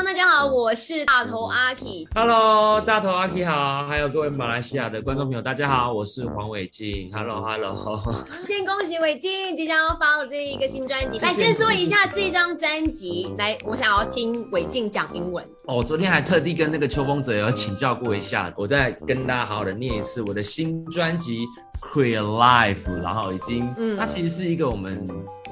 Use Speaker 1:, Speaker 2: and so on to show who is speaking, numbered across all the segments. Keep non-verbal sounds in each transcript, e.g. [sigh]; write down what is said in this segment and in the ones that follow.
Speaker 1: Hello，大家好，我是大头阿 K。
Speaker 2: Hello，大头阿 K 好，还有各位马来西亚的观众朋友，大家好，我是黄伟静。Hello，Hello。[laughs]
Speaker 1: 先恭喜伟静即将要发了这一个新专辑。来，先说一下这张专辑。来，我想要听伟静讲英文。
Speaker 2: 哦，我昨天还特地跟那个秋风者有请教过一下，我再跟大家好好的念一次我的新专辑。Create Life，然后已经，嗯，它其实是一个我们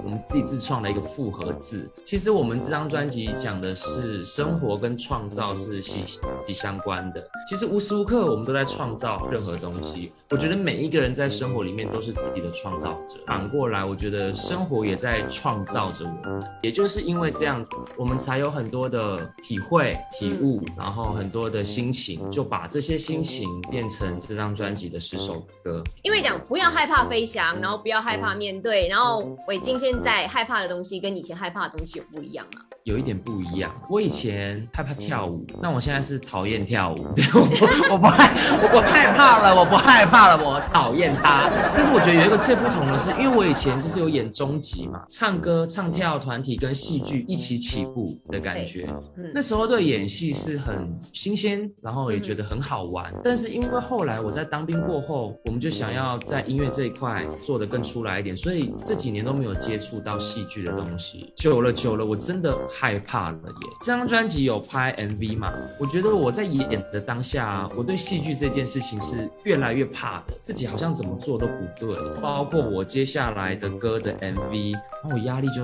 Speaker 2: 我们自己自创的一个复合字。其实我们这张专辑讲的是生活跟创造是息息相关的。其实无时无刻我们都在创造任何东西。我觉得每一个人在生活里面都是自己的创造者。反过来，我觉得生活也在创造着我们。也就是因为这样子，我们才有很多的体会、体悟，然后很多的心情，就把这些心情变成这张专辑的十首歌。
Speaker 1: 因为讲不要害怕飞翔，然后不要害怕面对，然后伟晋现在害怕的东西跟以前害怕的东西有不一样吗？
Speaker 2: 有一点不一样。我以前害怕跳舞，那我现在是讨厌跳舞。[laughs] 对，我不我不害我我害怕了，我不害怕了，我讨厌它。但是我觉得有一个最不同的是，因为我以前就是有演终极嘛，唱歌、唱跳团体跟戏剧一起起步的感觉。那时候对演戏是很新鲜，然后也觉得很好玩。但是因为后来我在当兵过后，我们就想要在音乐这一块做得更出来一点，所以这几年都没有接触到戏剧的东西。久了久了，我真的害怕了耶。这张专辑有拍 MV 嘛？我觉得我在演的当下，我对戏剧这件事情是越来越怕的，自己好像怎么做都不对。包括我接下来的歌的 MV，然后我压力就。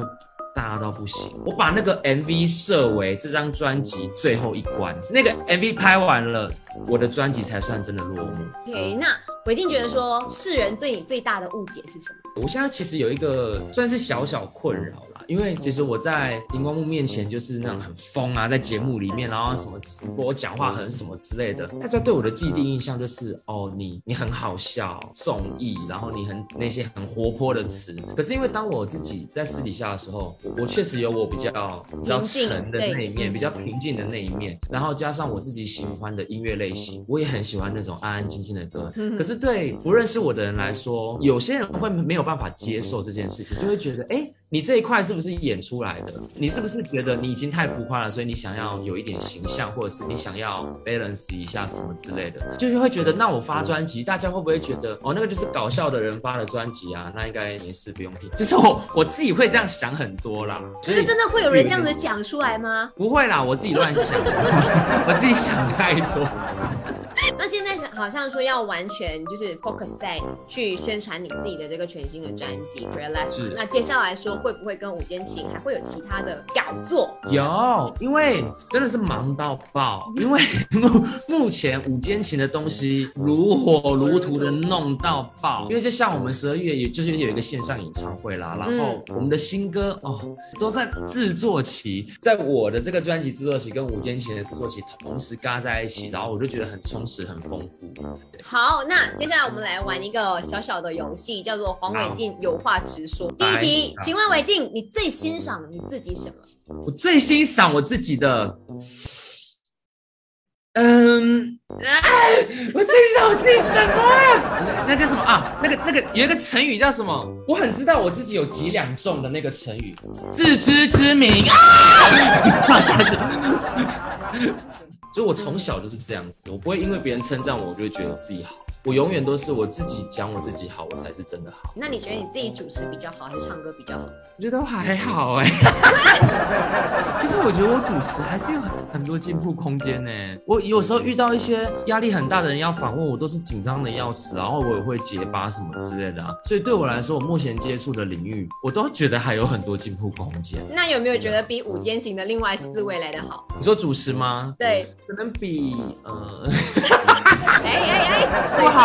Speaker 2: 大到不行，我把那个 MV 设为这张专辑最后一关，那个 MV 拍完了，我的专辑才算真的落幕。
Speaker 1: OK，那伟静觉得说世人对你最大的误解是什么？
Speaker 2: 我现在其实有一个算是小小困扰，因为其实我在荧光幕面前就是那种很疯啊，在节目里面，然后什么直播讲话很什么之类的，大家对我的既定印象就是哦，你你很好笑，综艺，然后你很那些很活泼的词。可是因为当我自己在私底下的时候，我确实有我比较比较沉的那一面，比较平静的那一面，然后加上我自己喜欢的音乐类型，我也很喜欢那种安安静静的歌。可是对不认识我的人来说，有些人会没有办法接受这件事情，就会觉得，哎，你这一块是不是演出来的？你是不是觉得你已经太浮夸了，所以你想要有一点形象，或者是你想要 balance 一下什么之类的，就是会觉得，那我发专辑，大家会不会觉得，哦，那个就是搞笑的人发的专辑啊？那应该没事，不用听。就是我我自己会这样想很多啦。
Speaker 1: 可是真的会有人这样子讲出来吗？
Speaker 2: 不会啦，我自己乱想，[laughs] 我自己想太多。[laughs]
Speaker 1: 那现在是好像说要完全就是 focus 在去宣传你自己的这个全新的专辑《Real Life》。
Speaker 2: 是。
Speaker 1: 那接下来说会不会跟五间情还会有其他的搞作？
Speaker 2: 有，因为真的是忙到爆。因为 [laughs] 目目前五间情的东西如火如荼的弄到爆。因为就像我们十二月也就是有一个线上演唱会啦，然后我们的新歌哦都在制作期，在我的这个专辑制作期跟五间情的制作期同时嘎在一起，然后我就觉得很充实。很丰富。
Speaker 1: 好，那接下来我们来玩一个小小的游戏，叫做黄伟晋有话直说。第一题，请问伟晋，你最欣赏你自己什么？
Speaker 2: 我最欣赏我自己的，嗯，哎，我最欣赏我自己什么？那叫什么啊？那个那个有一个成语叫什么？我很知道我自己有几两重的那个成语，自知之明啊！[laughs] 放下去。就我从小就是这样子，我不会因为别人称赞我，我就会觉得我自己好。我永远都是我自己讲我自己好，我才是真的好。
Speaker 1: 那你觉得你自己主持比较好，还是唱歌比较好？
Speaker 2: 我觉得都还好哎。[laughs] 其实我觉得我主持还是有很很多进步空间呢。我有时候遇到一些压力很大的人要访问我，都是紧张的要死，然后我也会结巴什么之类的啊。所以对我来说，我目前接触的领域，我都觉得还有很多进步空间。
Speaker 1: 那有没有觉得比午间型的另外四位来的好？
Speaker 2: 你说主持吗？
Speaker 1: 对，
Speaker 2: 可能比呃。
Speaker 1: 哎哎哎，
Speaker 2: 不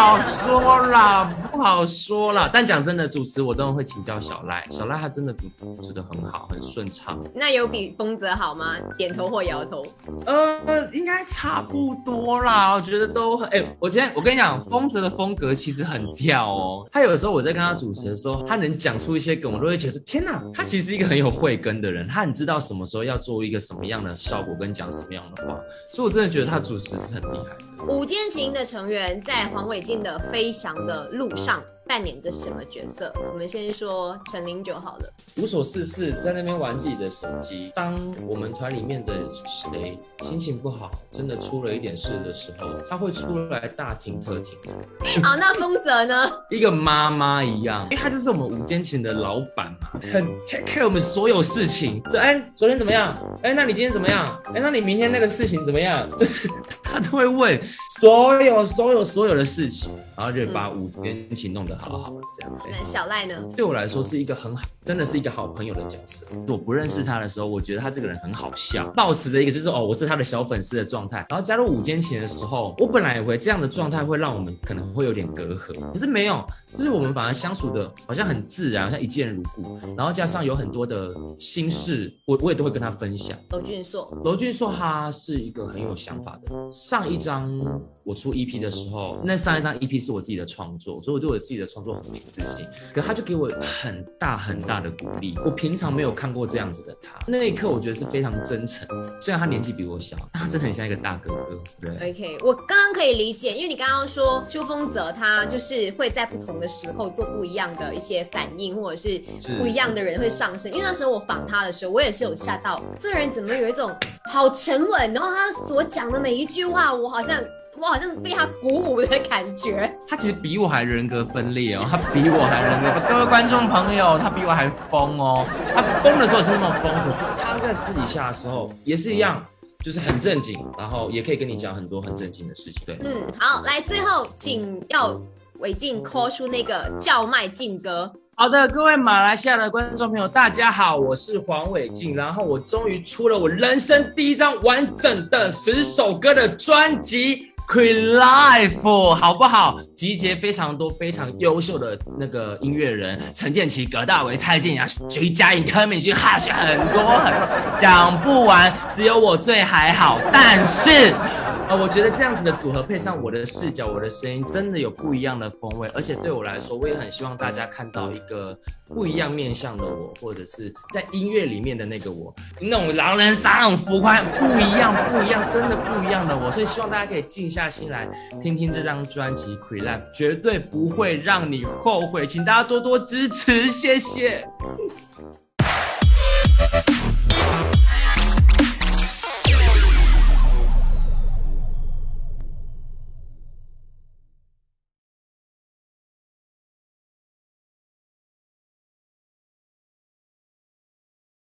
Speaker 2: 好说啦，不好说啦。但讲真的，主持我都会请教小赖，小赖他真的主持的很好，很顺畅。
Speaker 1: 那有比丰泽好吗？点头或摇头。
Speaker 2: 呃，应该差不多啦，我觉得都很。哎、我今天我跟你讲，丰泽的风格其实很跳哦。他有的时候我在跟他主持的时候，他能讲出一些梗，我都会觉得天哪，他其实是一个很有慧根的人，他很知道什么时候要做一个什么样的效果跟讲什么样的话，所以我真的觉得他主持是很厉害的。
Speaker 1: 五间行的成员在黄伟晋的飞翔的路上扮演着什么角色？我们先说陈零九好了。
Speaker 2: 无所事事，在那边玩自己的手机。当我们团里面的谁心情不好，真的出了一点事的时候，他会出来大停特停的。[laughs]
Speaker 1: 好，那丰泽呢？
Speaker 2: 一个妈妈一样，因为他就是我们午间琴的老板嘛，很 take care 我们所有事情。这哎，昨天怎么样？哎，那你今天怎么样？哎，那你明天那个事情怎么样？[laughs] 就是 [laughs] 他都会问所有所有所有的事情，然后就把午间琴弄得好好的这样。
Speaker 1: 那小赖呢？
Speaker 2: 对我来说是一个很好，真的是一个好朋友的角色。我不认识他的时候，我觉得他这个人很好笑，抱持着一个就是哦，我是他的小粉丝的状态。然后加入午间琴的时候，我本来以为这样的状态会让我们可能会有点隔阂，可是没有，就是我们反而相处的好像很自然，好像一见如故。然后加上有很多的心事，我我也都会跟他分享。
Speaker 1: 娄俊硕，
Speaker 2: 娄俊硕他是一个很有想法的。上一张我出 EP 的时候，那上一张 EP 是我自己的创作，所以我对我自己的创作很没自信。可他就给我很大很大的鼓励。我平常没有看过这样子的他，那一刻我觉得是非常真诚。虽然他年纪比我小，但他真的很像一个大哥哥。对
Speaker 1: ，OK，我刚刚可以理解，因为你刚刚说邱风泽他就是会在不同的时候做不一样的一些反应，或者是不一样的人会上升。因为那时候我访他的时候，我也是有吓到，这个人怎么有一种好沉稳，然后他所讲的每一句话，我好像。我好像被他鼓舞的感觉。
Speaker 2: 他其实比我还人格分裂哦，他比我还人格。各位观众朋友，他比我还疯哦。他疯的时候是那么疯，可是他在私底下的时候也是一样，就是很正经，然后也可以跟你讲很多很正经的事情。对，
Speaker 1: 嗯，好，来最后请要伟静 call 出那个叫卖劲歌。
Speaker 2: 好的，各位马来西亚的观众朋友，大家好，我是黄伟晋，然后我终于出了我人生第一张完整的十首歌的专辑。Create Life 好不好？集结非常多非常优秀的那个音乐人，陈建奇、葛大为、蔡健雅、徐佳莹、柯敏勋，哈选很多很多，讲不完。只有我最还好，但是。啊，我觉得这样子的组合配上我的视角、我的声音，真的有不一样的风味。而且对我来说，我也很希望大家看到一个不一样面向的我，或者是在音乐里面的那个我，那种狼人杀、那种浮夸，不一样，不一样，真的不一样的我。所以希望大家可以静下心来听听这张专辑《Cre Life》，绝对不会让你后悔。请大家多多支持，谢谢。